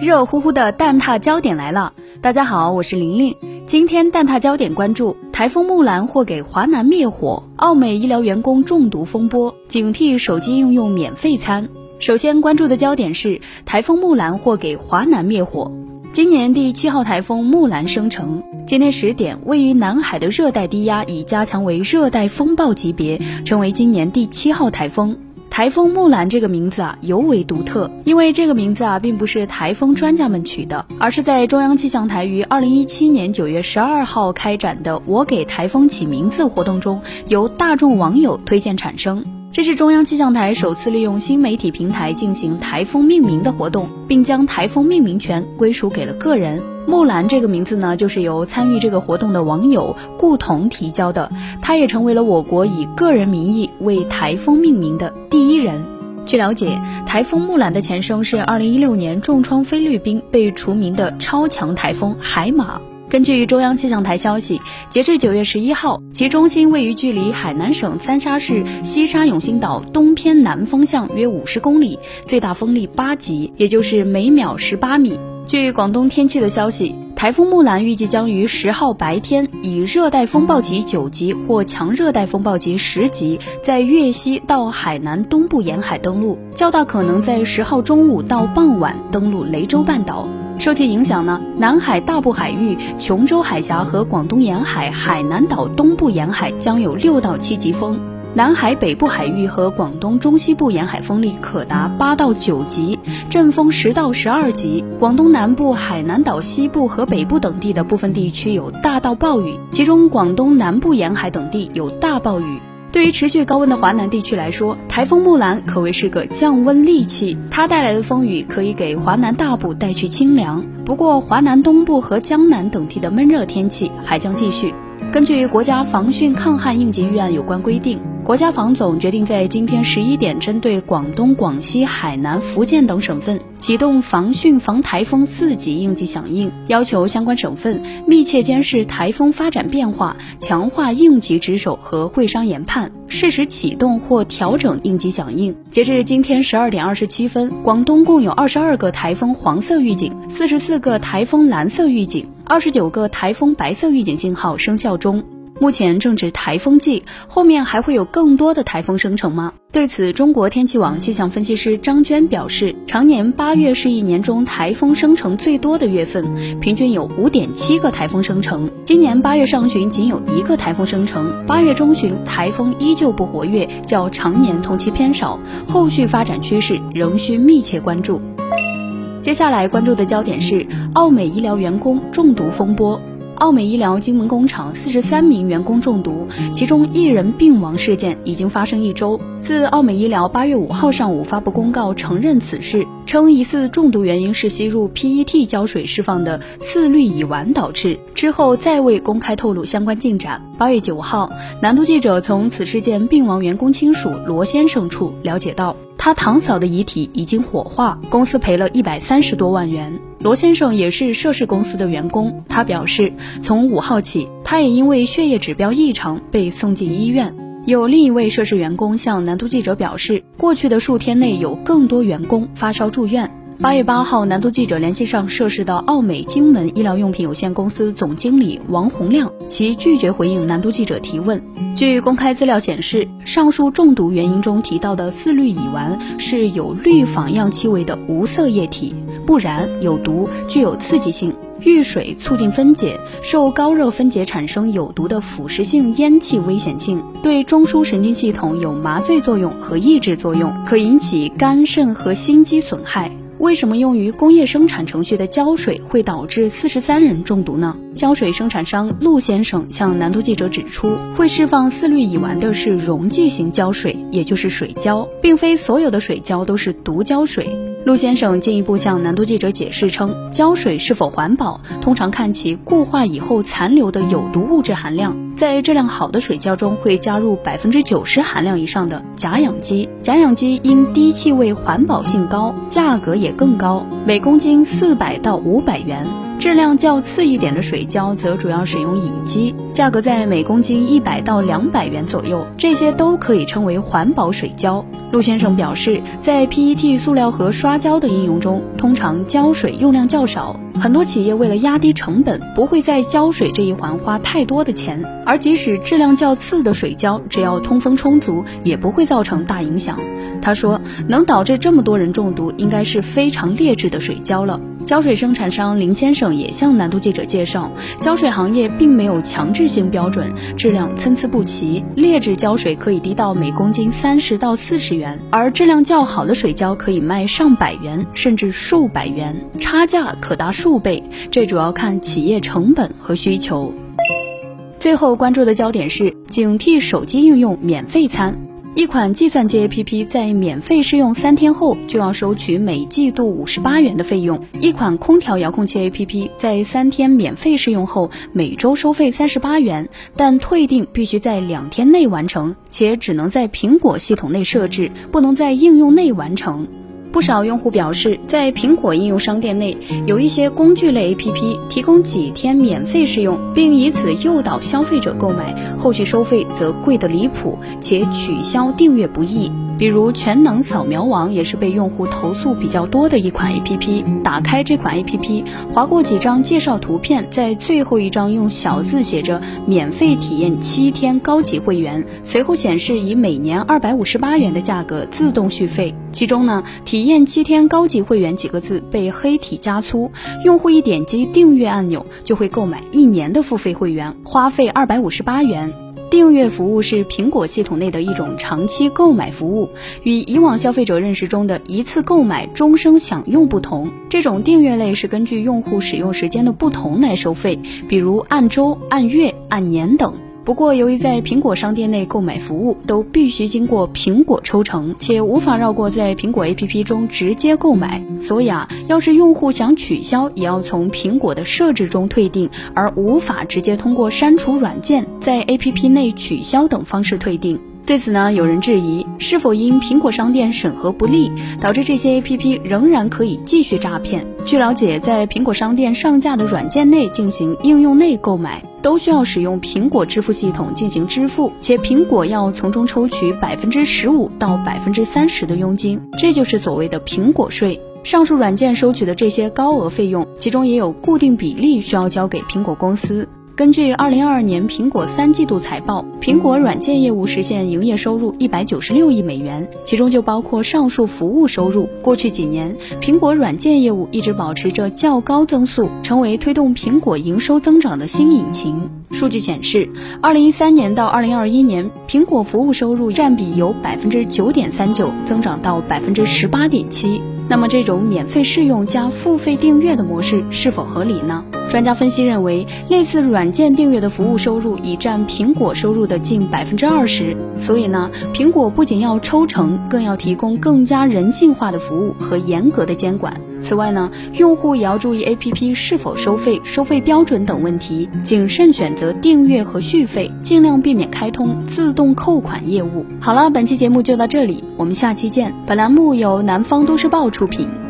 热乎乎的蛋挞焦点来了，大家好，我是玲玲。今天蛋挞焦点关注台风木兰或给华南灭火，澳美医疗员工中毒风波，警惕手机应用免费餐。首先关注的焦点是台风木兰或给华南灭火。今年第七号台风木兰生成，今天十点，位于南海的热带低压已加强为热带风暴级别，成为今年第七号台风。台风木兰这个名字啊尤为独特，因为这个名字啊并不是台风专家们取的，而是在中央气象台于二零一七年九月十二号开展的“我给台风起名字”活动中，由大众网友推荐产生。这是中央气象台首次利用新媒体平台进行台风命名的活动，并将台风命名权归属给了个人。木兰这个名字呢，就是由参与这个活动的网友顾彤提交的，他也成为了我国以个人名义为台风命名的第一人。据了解，台风木兰的前身是2016年重创菲律宾被除名的超强台风海马。根据中央气象台消息，截至九月十一号，其中心位于距离海南省三沙市西沙永兴岛东偏南方向约五十公里，最大风力八级，也就是每秒十八米。据广东天气的消息，台风木兰预计将于十号白天以热带风暴级九级或强热带风暴级十级，在粤西到海南东部沿海登陆，较大可能在十号中午到傍晚登陆雷州半岛。受其影响呢，南海大部海域、琼州海峡和广东沿海海南岛东部沿海将有六到七级风；南海北部海域和广东中西部沿海风力可达八到九级，阵风十到十二级。广东南部、海南岛西部和北部等地的部分地区有大到暴雨，其中广东南部沿海等地有大暴雨。对于持续高温的华南地区来说，台风木兰可谓是个降温利器。它带来的风雨可以给华南大部带去清凉，不过华南东部和江南等地的闷热天气还将继续。根据国家防汛抗旱应急预案有关规定。国家防总决定在今天十一点，针对广东、广西、海南、福建等省份启动防汛防台风四级应急响应，要求相关省份密切监视台风发展变化，强化应急值守和会商研判，适时启动或调整应急响应。截至今天十二点二十七分，广东共有二十二个台风黄色预警，四十四个台风蓝色预警，二十九个台风白色预警信号生效中。目前正值台风季，后面还会有更多的台风生成吗？对此，中国天气网气象分析师张娟表示，常年八月是一年中台风生成最多的月份，平均有五点七个台风生成。今年八月上旬仅有一个台风生成，八月中旬台风依旧不活跃，较常年同期偏少，后续发展趋势仍需密切关注。接下来关注的焦点是奥美医疗员工中毒风波。奥美医疗金门工厂四十三名员工中毒，其中一人病亡事件已经发生一周。自奥美医疗八月五号上午发布公告承认此事，称疑似中毒原因是吸入 PET 胶水释放的次氯乙烷导致。之后再未公开透露相关进展。八月九号，南都记者从此事件病亡员工亲属罗先生处了解到，他堂嫂的遗体已经火化，公司赔了一百三十多万元。罗先生也是涉事公司的员工，他表示，从五号起，他也因为血液指标异常被送进医院。有另一位涉事员工向南都记者表示，过去的数天内有更多员工发烧住院。八月八号，南都记者联系上涉事的奥美荆门医疗用品有限公司总经理王洪亮，其拒绝回应南都记者提问。据公开资料显示，上述中毒原因中提到的四氯乙烷是有氯仿样气味的无色液体，不燃、有毒、具有刺激性，遇水促进分解，受高热分解产生有毒的腐蚀性烟气，危险性，对中枢神经系统有麻醉作用和抑制作用，可引起肝肾和心肌损害。为什么用于工业生产程序的胶水会导致四十三人中毒呢？胶水生产商陆先生向南都记者指出，会释放四氯乙烷的是溶剂型胶水，也就是水胶，并非所有的水胶都是毒胶水。陆先生进一步向南都记者解释称，胶水是否环保，通常看其固化以后残留的有毒物质含量。在质量好的水胶中会加入百分之九十含量以上的甲氧基，甲氧基因低气味、环保性高，价格也更高，每公斤四百到五百元。质量较次一点的水胶则主要使用乙基，价格在每公斤一百到两百元左右。这些都可以称为环保水胶。陆先生表示，在 PET 塑料盒刷胶的应用中，通常胶水用量较少，很多企业为了压低成本，不会在胶水这一环花太多的钱。而即使质量较次的水胶，只要通风充足，也不会造成大影响。他说，能导致这么多人中毒，应该是非常劣质的水胶了。胶水生产商林先生也向南都记者介绍，胶水行业并没有强制性标准，质量参差不齐，劣质胶水可以低到每公斤三十到四十元，而质量较好的水胶可以卖上百元甚至数百元，差价可达数倍。这主要看企业成本和需求。最后关注的焦点是警惕手机应用免费餐。一款计算机 APP 在免费试用三天后就要收取每季度五十八元的费用；一款空调遥控器 APP 在三天免费试用后每周收费三十八元，但退订必须在两天内完成，且只能在苹果系统内设置，不能在应用内完成。不少用户表示，在苹果应用商店内有一些工具类 APP 提供几天免费试用，并以此诱导消费者购买，后续收费则贵得离谱，且取消订阅不易。比如全能扫描王也是被用户投诉比较多的一款 A P P。打开这款 A P P，划过几张介绍图片，在最后一张用小字写着“免费体验七天高级会员”，随后显示以每年二百五十八元的价格自动续费。其中呢，“体验七天高级会员”几个字被黑体加粗，用户一点击订阅按钮就会购买一年的付费会员，花费二百五十八元。订阅服务是苹果系统内的一种长期购买服务，与以往消费者认识中的一次购买终生享用不同。这种订阅类是根据用户使用时间的不同来收费，比如按周、按月、按年等。不过，由于在苹果商店内购买服务都必须经过苹果抽成，且无法绕过在苹果 APP 中直接购买，所以啊，要是用户想取消，也要从苹果的设置中退订，而无法直接通过删除软件在 APP 内取消等方式退订。对此呢，有人质疑是否因苹果商店审核不力，导致这些 APP 仍然可以继续诈骗。据了解，在苹果商店上架的软件内进行应用内购买，都需要使用苹果支付系统进行支付，且苹果要从中抽取百分之十五到百分之三十的佣金，这就是所谓的苹果税。上述软件收取的这些高额费用，其中也有固定比例需要交给苹果公司。根据二零二二年苹果三季度财报，苹果软件业务实现营业收入一百九十六亿美元，其中就包括上述服务收入。过去几年，苹果软件业务一直保持着较高增速，成为推动苹果营收增长的新引擎。数据显示，二零一三年到二零二一年，苹果服务收入占比由百分之九点三九增长到百分之十八点七。那么，这种免费试用加付费订阅的模式是否合理呢？专家分析认为，类似软件订阅的服务收入已占苹果收入的近百分之二十。所以呢，苹果不仅要抽成，更要提供更加人性化的服务和严格的监管。此外呢，用户也要注意 APP 是否收费、收费标准等问题，谨慎选择订阅和续费，尽量避免开通自动扣款业务。好了，本期节目就到这里，我们下期见。本栏目由南方都市报出品。